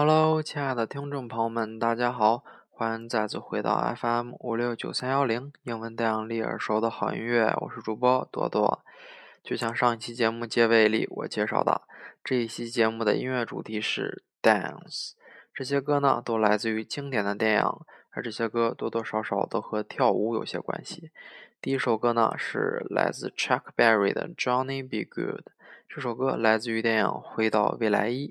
Hello，亲爱的听众朋友们，大家好，欢迎再次回到 FM 五六九三幺零英文电影里耳熟的好音乐，我是主播多多。就像上一期节目结尾里我介绍的，这一期节目的音乐主题是 Dance。这些歌呢，都来自于经典的电影，而这些歌多多少少都和跳舞有些关系。第一首歌呢，是来自 Chuck Berry 的 Johnny B. Good。这首歌来自于电影《回到未来一》。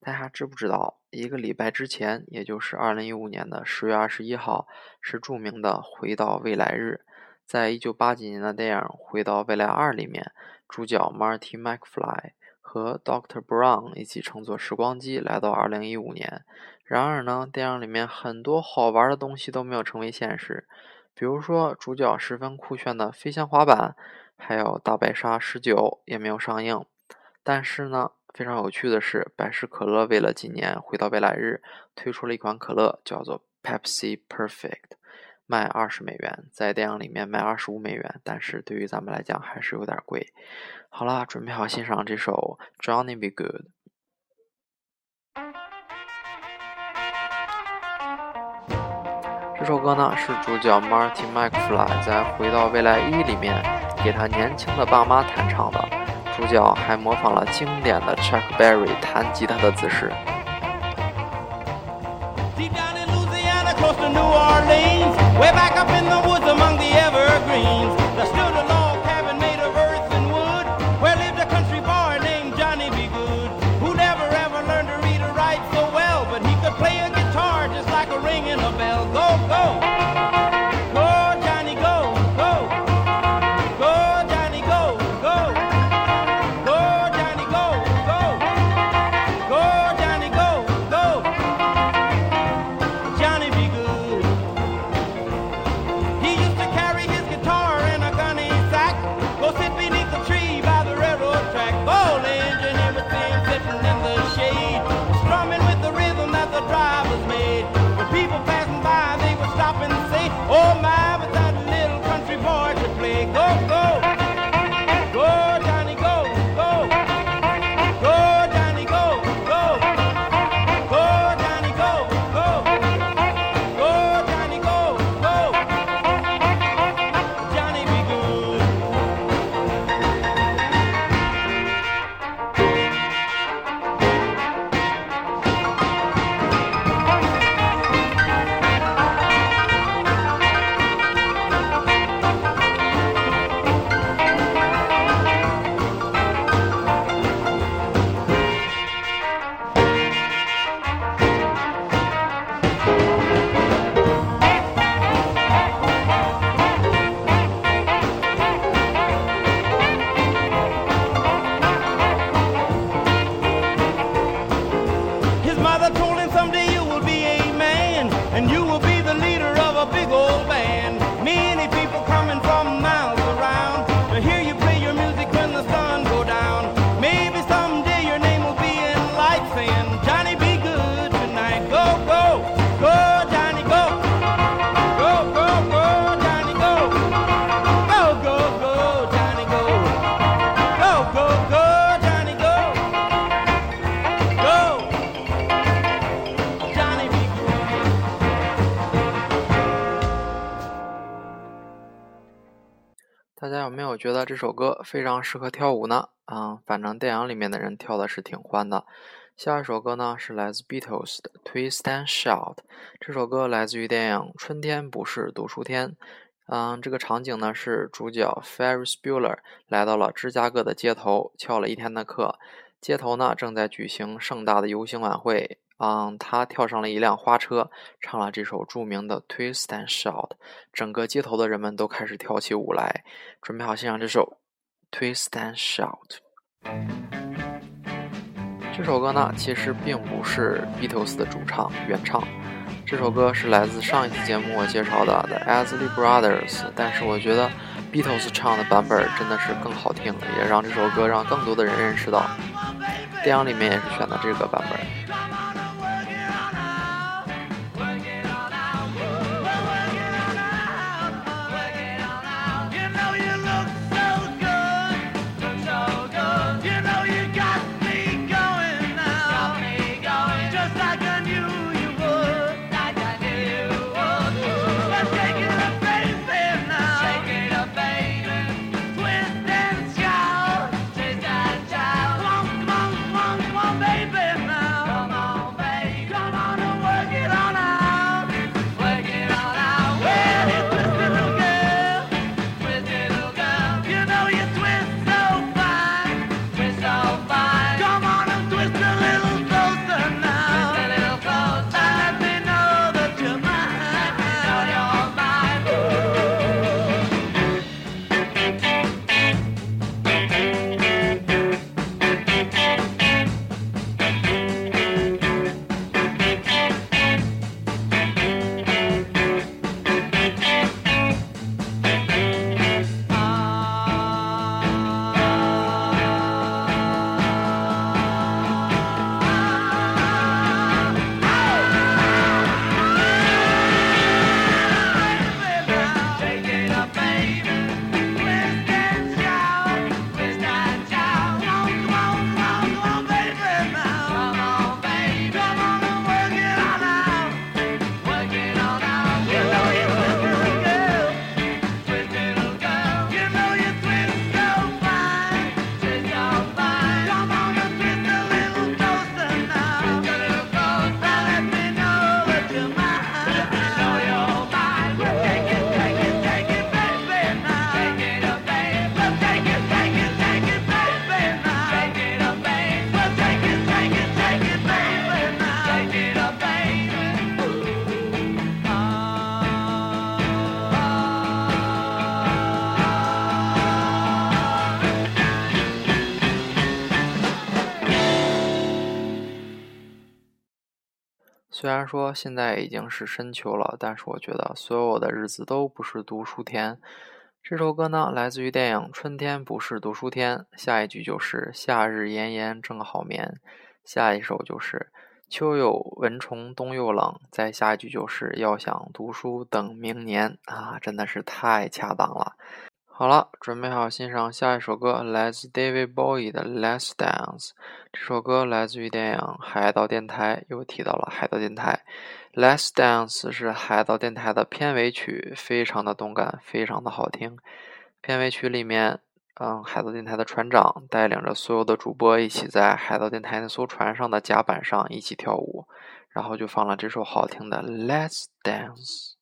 大家知不知道，一个礼拜之前，也就是二零一五年的十月二十一号，是著名的《回到未来日》。在一九八几年的电影《回到未来二》里面，主角 Marty McFly 和 Doctor Brown 一起乘坐时光机来到二零一五年。然而呢，电影里面很多好玩的东西都没有成为现实，比如说主角十分酷炫的飞翔滑板，还有大白鲨十九也没有上映。但是呢，非常有趣的是，百事可乐为了纪念回到未来日，推出了一款可乐，叫做 Pepsi Perfect，卖二十美元，在电影里面卖二十五美元，但是对于咱们来讲还是有点贵。好了，准备好欣赏这首 Johnny Be Good。这首歌呢是主角 Marty McFly 在回到未来一里面给他年轻的爸妈弹唱的。主角还模仿了经典的 Chuck Berry 弹吉他的姿势。大家有没有觉得这首歌非常适合跳舞呢？啊，反正电影里面的人跳的是挺欢的。下一首歌呢是来自 Beatles 的《Twist and Shout》。这首歌来自于电影《春天不是读书天》。嗯，这个场景呢是主角 Ferris Bueller 来到了芝加哥的街头，翘了一天的课。街头呢正在举行盛大的游行晚会。嗯，他跳上了一辆花车，唱了这首著名的《Twist and Shout》，整个街头的人们都开始跳起舞来。准备好欣赏这首《Twist and Shout》。这首歌呢，其实并不是 Beatles 的主唱原唱，这首歌是来自上一期节目我介绍的 The Asley Brothers，但是我觉得 Beatles 唱的版本真的是更好听，也让这首歌让更多的人认识到。电影里面也是选的这个版本。虽然说现在已经是深秋了，但是我觉得所有的日子都不是读书天。这首歌呢，来自于电影《春天不是读书天》，下一句就是“夏日炎炎正好眠”，下一首就是“秋有蚊虫冬又冷”，再下一句就是“要想读书等明年”啊，真的是太恰当了。好了，准备好欣赏下一首歌，来自 David Bowie 的《Last Dance》。这首歌来自于电影《海盗电台》，又提到了海盗电台。《Last Dance》是海盗电台的片尾曲，非常的动感，非常的好听。片尾曲里面，嗯，海盗电台的船长带领着所有的主播一起在海盗电台那艘船上的甲板上一起跳舞，然后就放了这首好听的《Last Dance》。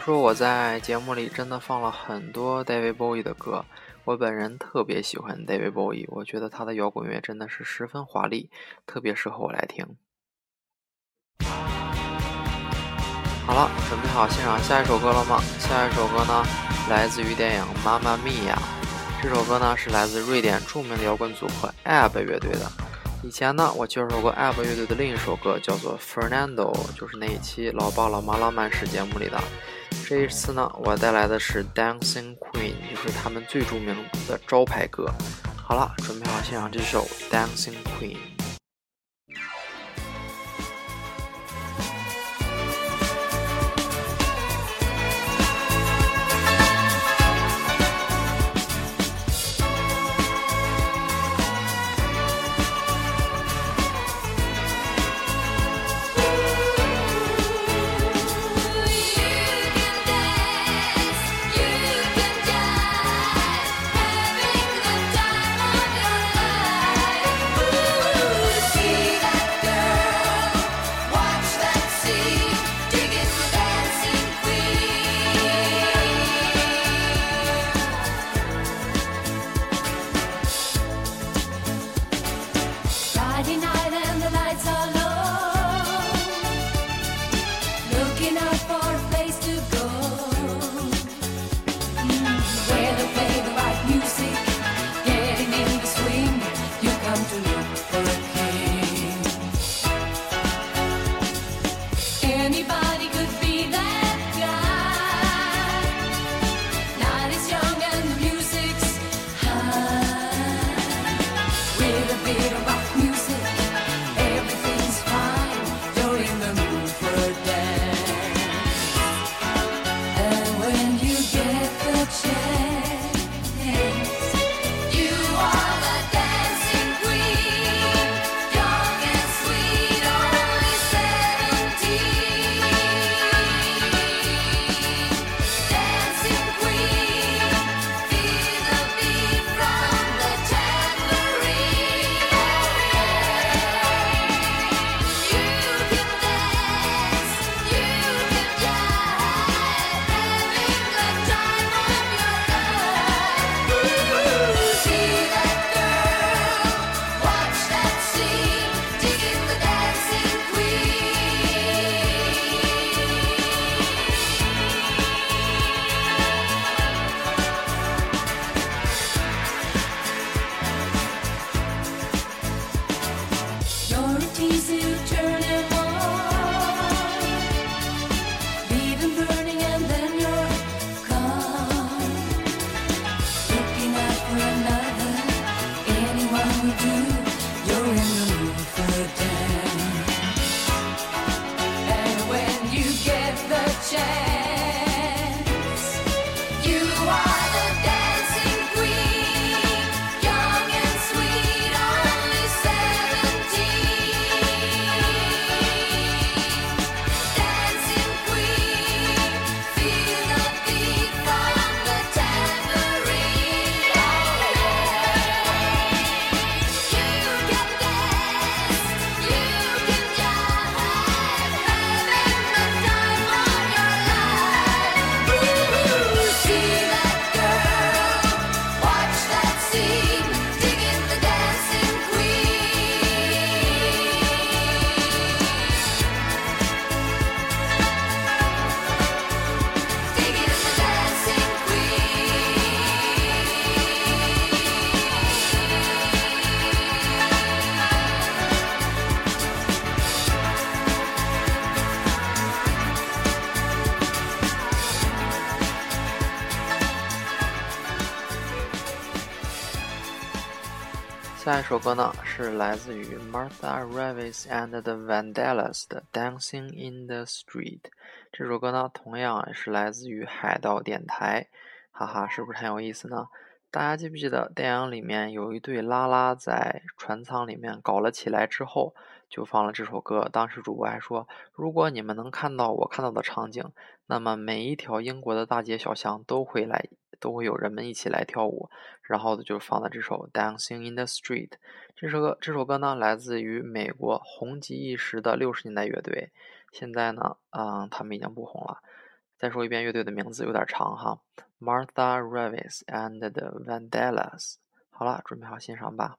说我在节目里真的放了很多 David Bowie 的歌，我本人特别喜欢 David Bowie，我觉得他的摇滚乐真的是十分华丽，特别适合我来听。好了，准备好欣赏下一首歌了吗？下一首歌呢，来自于电影《妈妈咪呀》。这首歌呢是来自瑞典著名的摇滚组合 AB 乐队的。以前呢，我介绍过 AB 乐队的另一首歌，叫做《Fernando》，就是那一期《老爸老妈浪漫史》节目里的。这一次呢，我带来的是《Dancing Queen》，就是他们最著名的招牌歌。好了，准备好欣赏这首《Dancing Queen》。anybody. 下一首歌呢是来自于 Martha Ravis and the Vandellas 的《Dancing in the Street》。这首歌呢同样也是来自于海盗电台，哈哈，是不是很有意思呢？大家记不记得电影里面有一对拉拉在船舱里面搞了起来之后，就放了这首歌。当时主播还说，如果你们能看到我看到的场景，那么每一条英国的大街小巷都会来。都会有人们一起来跳舞，然后就放的这首《Dancing in the Street》。这首歌，这首歌呢，来自于美国红极一时的六十年代乐队。现在呢，嗯，他们已经不红了。再说一遍乐队的名字，有点长哈，Martha Ravis and the Vandellas。好了，准备好欣赏吧。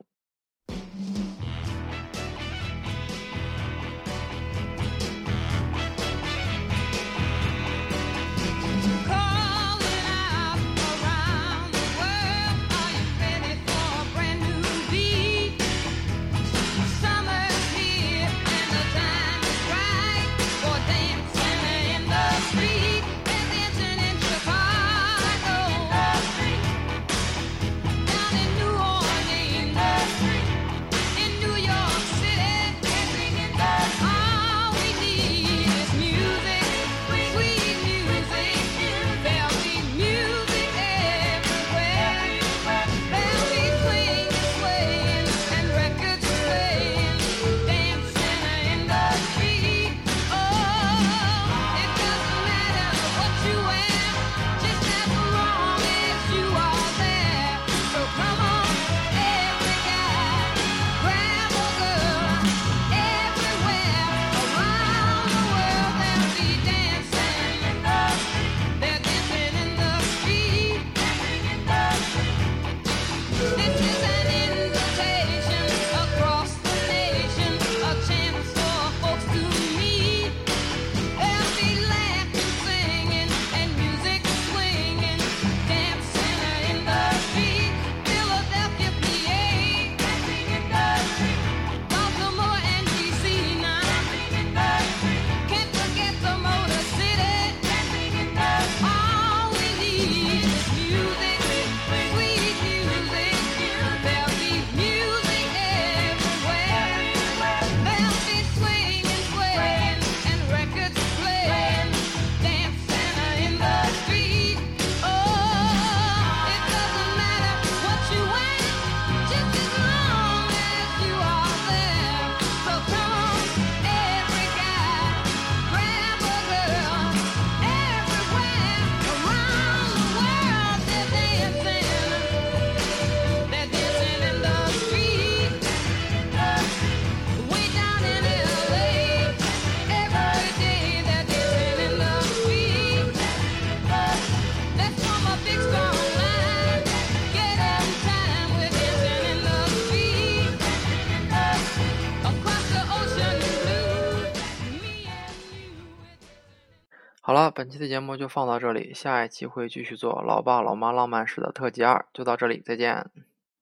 本期的节目就放到这里，下一期会继续做《老爸老妈浪漫史》的特辑二，就到这里，再见。